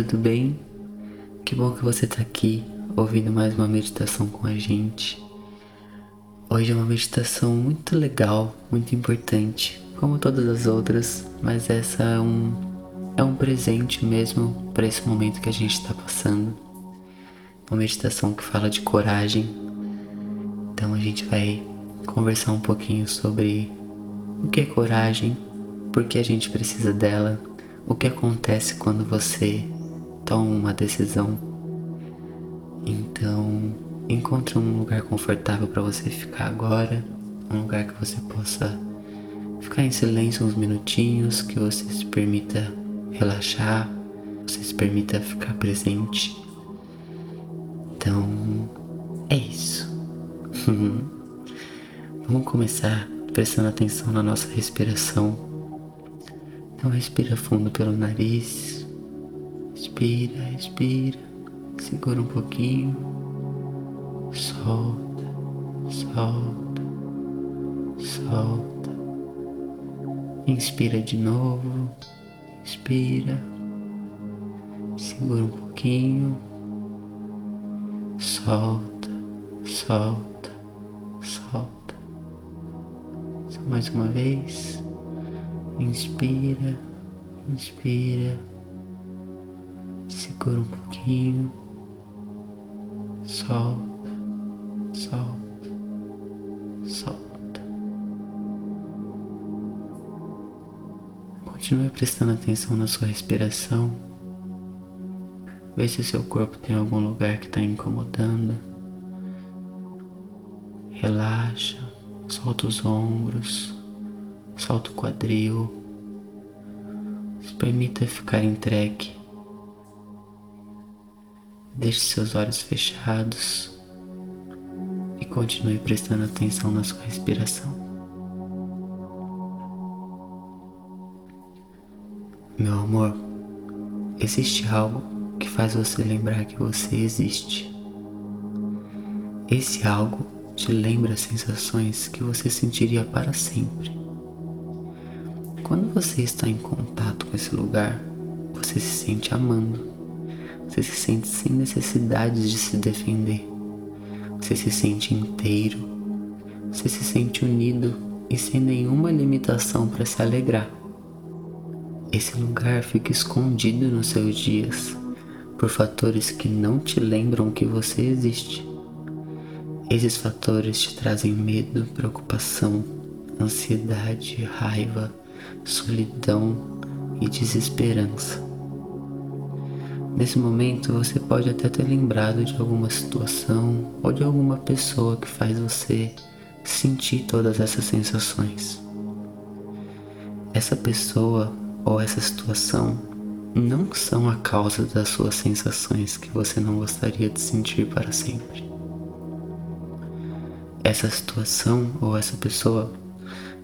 Tudo bem? Que bom que você tá aqui ouvindo mais uma meditação com a gente. Hoje é uma meditação muito legal, muito importante, como todas as outras, mas essa é um, é um presente mesmo para esse momento que a gente está passando. Uma meditação que fala de coragem. Então a gente vai conversar um pouquinho sobre o que é coragem, por que a gente precisa dela o que acontece quando você toma uma decisão. Então, encontre um lugar confortável para você ficar agora, um lugar que você possa ficar em silêncio uns minutinhos, que você se permita relaxar, você se permita ficar presente. Então, é isso. Vamos começar prestando atenção na nossa respiração então respira fundo pelo nariz. Respira, respira. Segura um pouquinho. Solta, solta, solta. Inspira de novo. Inspira. Segura um pouquinho. Solta, solta, solta. Só mais uma vez. Inspira, inspira, segura um pouquinho, solta, solta, solta. Continue prestando atenção na sua respiração. Vê se seu corpo tem algum lugar que está incomodando. Relaxa, solta os ombros solta o quadril, se permita ficar entregue. Deixe seus olhos fechados e continue prestando atenção na sua respiração. Meu amor, existe algo que faz você lembrar que você existe. Esse algo te lembra sensações que você sentiria para sempre. Quando você está em contato com esse lugar, você se sente amando. Você se sente sem necessidade de se defender. Você se sente inteiro. Você se sente unido e sem nenhuma limitação para se alegrar. Esse lugar fica escondido nos seus dias por fatores que não te lembram que você existe. Esses fatores te trazem medo, preocupação, ansiedade, raiva, solidão e desesperança. Nesse momento você pode até ter lembrado de alguma situação ou de alguma pessoa que faz você sentir todas essas sensações. Essa pessoa ou essa situação não são a causa das suas sensações que você não gostaria de sentir para sempre. Essa situação ou essa pessoa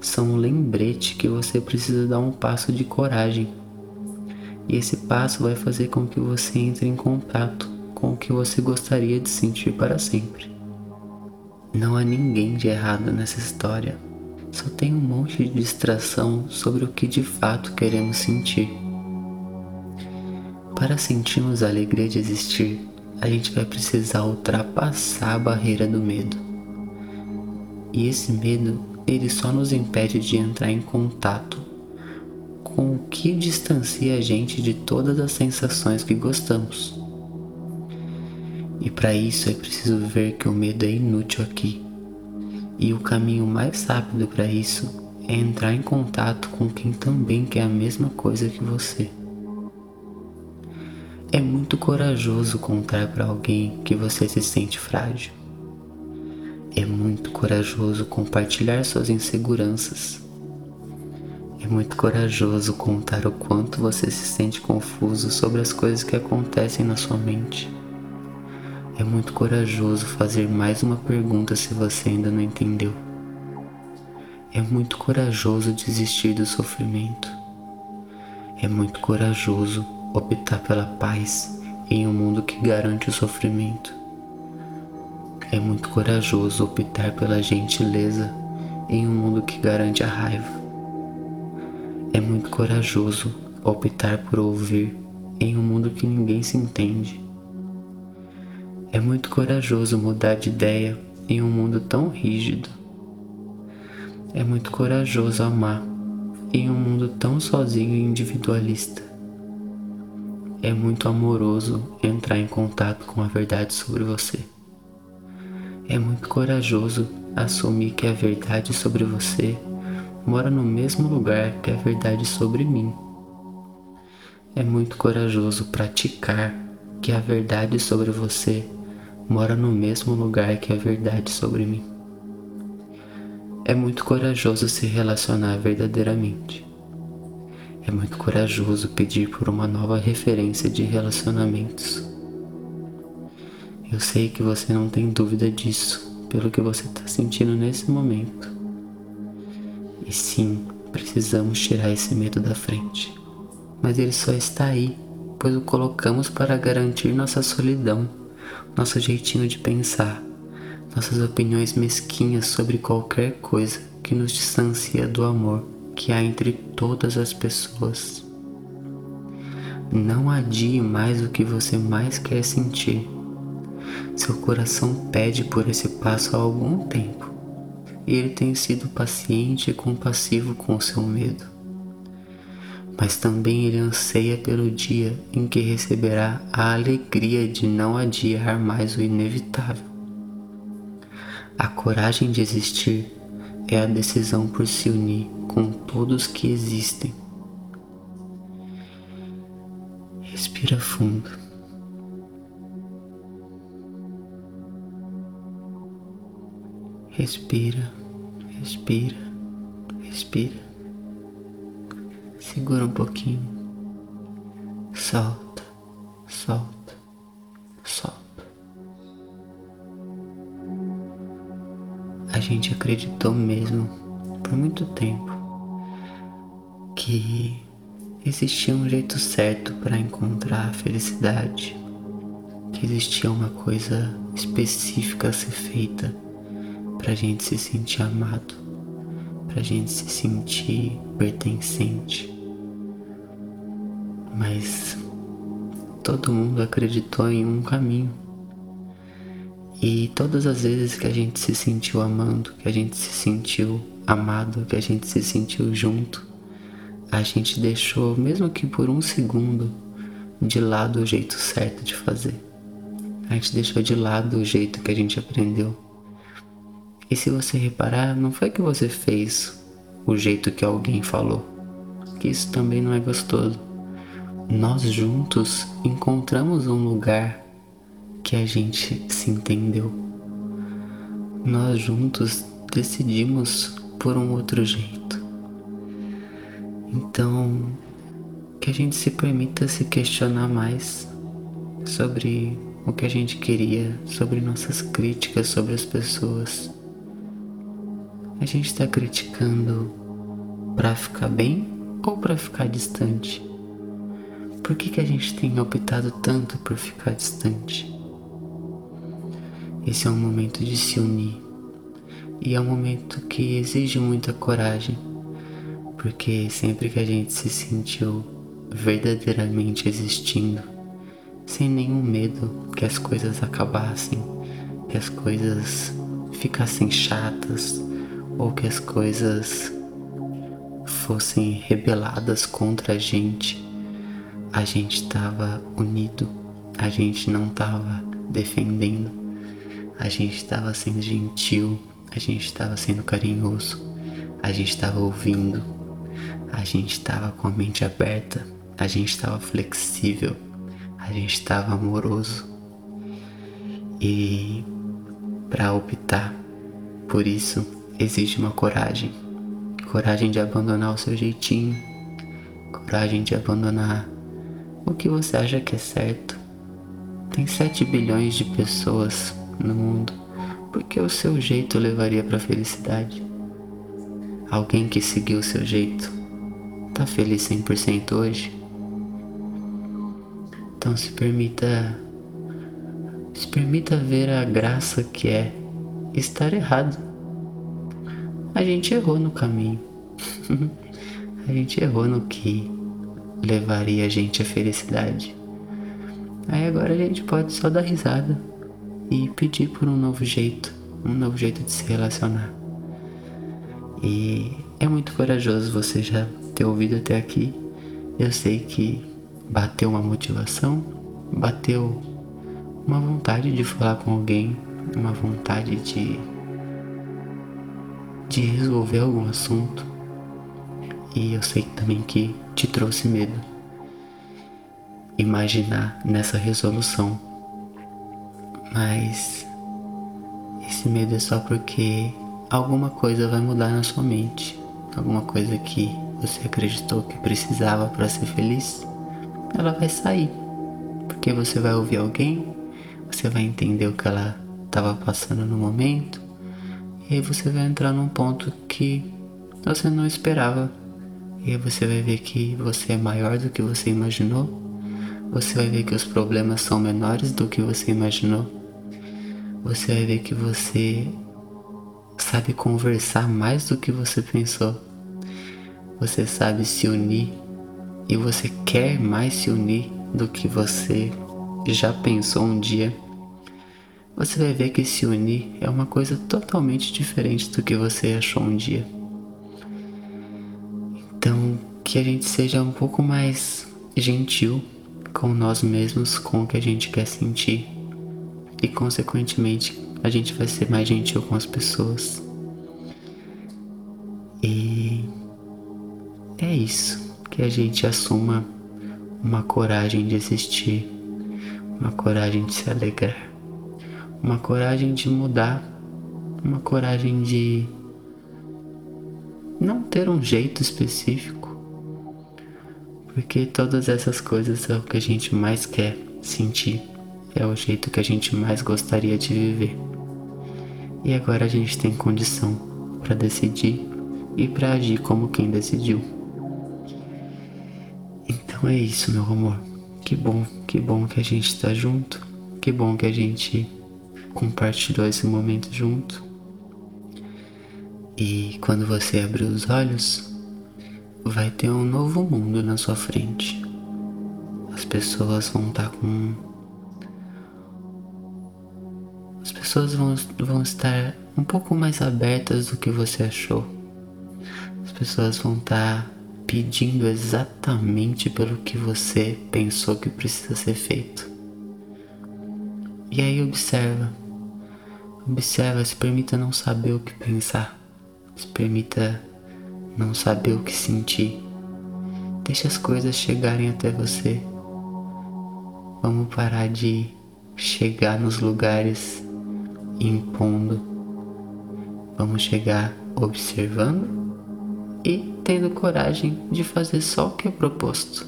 são um lembrete que você precisa dar um passo de coragem. E esse passo vai fazer com que você entre em contato com o que você gostaria de sentir para sempre. Não há ninguém de errado nessa história. Só tem um monte de distração sobre o que de fato queremos sentir. Para sentirmos a alegria de existir, a gente vai precisar ultrapassar a barreira do medo. E esse medo ele só nos impede de entrar em contato com o que distancia a gente de todas as sensações que gostamos. E para isso é preciso ver que o medo é inútil aqui. E o caminho mais rápido para isso é entrar em contato com quem também quer a mesma coisa que você. É muito corajoso contar para alguém que você se sente frágil. É muito corajoso compartilhar suas inseguranças. É muito corajoso contar o quanto você se sente confuso sobre as coisas que acontecem na sua mente. É muito corajoso fazer mais uma pergunta se você ainda não entendeu. É muito corajoso desistir do sofrimento. É muito corajoso optar pela paz em um mundo que garante o sofrimento. É muito corajoso optar pela gentileza em um mundo que garante a raiva. É muito corajoso optar por ouvir em um mundo que ninguém se entende. É muito corajoso mudar de ideia em um mundo tão rígido. É muito corajoso amar em um mundo tão sozinho e individualista. É muito amoroso entrar em contato com a verdade sobre você. É muito corajoso assumir que a verdade sobre você mora no mesmo lugar que a verdade sobre mim. É muito corajoso praticar que a verdade sobre você mora no mesmo lugar que a verdade sobre mim. É muito corajoso se relacionar verdadeiramente. É muito corajoso pedir por uma nova referência de relacionamentos. Eu sei que você não tem dúvida disso, pelo que você está sentindo nesse momento. E sim, precisamos tirar esse medo da frente mas ele só está aí, pois o colocamos para garantir nossa solidão, nosso jeitinho de pensar, nossas opiniões mesquinhas sobre qualquer coisa que nos distancia do amor que há entre todas as pessoas. Não adie mais o que você mais quer sentir. Seu coração pede por esse passo há algum tempo ele tem sido paciente e compassivo com seu medo mas também ele anseia pelo dia em que receberá a alegria de não adiar mais o inevitável. A coragem de existir é a decisão por se unir com todos que existem. Respira fundo. Respira, respira, respira. Segura um pouquinho. Solta, solta, solta. A gente acreditou mesmo por muito tempo que existia um jeito certo para encontrar a felicidade, que existia uma coisa específica a ser feita para a gente se sentir amado, para a gente se sentir pertencente mas todo mundo acreditou em um caminho. E todas as vezes que a gente se sentiu amando, que a gente se sentiu amado, que a gente se sentiu junto, a gente deixou, mesmo que por um segundo, de lado o jeito certo de fazer. A gente deixou de lado o jeito que a gente aprendeu. E se você reparar, não foi que você fez o jeito que alguém falou, que isso também não é gostoso nós juntos encontramos um lugar que a gente se entendeu. Nós juntos decidimos por um outro jeito. Então, que a gente se permita se questionar mais sobre o que a gente queria, sobre nossas críticas sobre as pessoas. A gente está criticando para ficar bem ou para ficar distante? Por que, que a gente tem optado tanto por ficar distante? Esse é um momento de se unir e é um momento que exige muita coragem, porque sempre que a gente se sentiu verdadeiramente existindo, sem nenhum medo que as coisas acabassem, que as coisas ficassem chatas ou que as coisas fossem rebeladas contra a gente a gente estava unido, a gente não estava defendendo, a gente estava sendo gentil, a gente estava sendo carinhoso, a gente estava ouvindo, a gente estava com a mente aberta, a gente estava flexível, a gente estava amoroso. E para optar por isso exige uma coragem. Coragem de abandonar o seu jeitinho, coragem de abandonar o que você acha que é certo. Tem 7 bilhões de pessoas no mundo. Por que o seu jeito levaria para felicidade? Alguém que seguiu o seu jeito tá feliz 100% hoje? Então se permita se permita ver a graça que é estar errado. A gente errou no caminho. a gente errou no que levaria a gente à felicidade. Aí agora a gente pode só dar risada e pedir por um novo jeito, um novo jeito de se relacionar. E é muito corajoso você já ter ouvido até aqui. Eu sei que bateu uma motivação, bateu uma vontade de falar com alguém, uma vontade de de resolver algum assunto. E eu sei também que te trouxe medo. Imaginar nessa resolução. Mas esse medo é só porque alguma coisa vai mudar na sua mente. Alguma coisa que você acreditou que precisava para ser feliz, ela vai sair. Porque você vai ouvir alguém, você vai entender o que ela estava passando no momento, e aí você vai entrar num ponto que você não esperava. E aí você vai ver que você é maior do que você imaginou. Você vai ver que os problemas são menores do que você imaginou. Você vai ver que você sabe conversar mais do que você pensou. Você sabe se unir e você quer mais se unir do que você já pensou um dia você vai ver que se unir é uma coisa totalmente diferente do que você achou um dia. Então, que a gente seja um pouco mais gentil com nós mesmos, com o que a gente quer sentir. E, consequentemente, a gente vai ser mais gentil com as pessoas. E é isso. Que a gente assuma uma coragem de existir, uma coragem de se alegrar uma coragem de mudar, uma coragem de não ter um jeito específico, porque todas essas coisas é o que a gente mais quer sentir, é o jeito que a gente mais gostaria de viver. E agora a gente tem condição para decidir e para agir como quem decidiu. Então é isso, meu amor. Que bom, que bom que a gente está junto. Que bom que a gente compartilhou esse momento junto. E quando você abrir os olhos, vai ter um novo mundo na sua frente. As pessoas vão estar tá com. As pessoas vão, vão estar um pouco mais abertas do que você achou. As pessoas vão estar tá pedindo exatamente pelo que você pensou que precisa ser feito. E aí observa Observa, se permita não saber o que pensar. Se permita não saber o que sentir. Deixe as coisas chegarem até você. Vamos parar de chegar nos lugares impondo. Vamos chegar observando e tendo coragem de fazer só o que é proposto.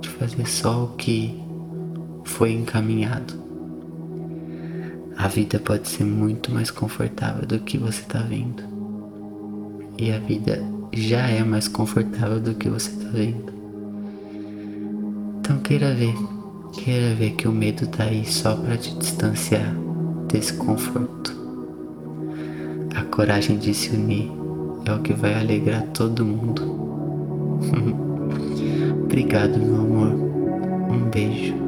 De fazer só o que foi encaminhado. A vida pode ser muito mais confortável do que você está vendo. E a vida já é mais confortável do que você está vendo. Então queira ver, queira ver que o medo tá aí só para te distanciar desse conforto. A coragem de se unir é o que vai alegrar todo mundo. Obrigado, meu amor. Um beijo.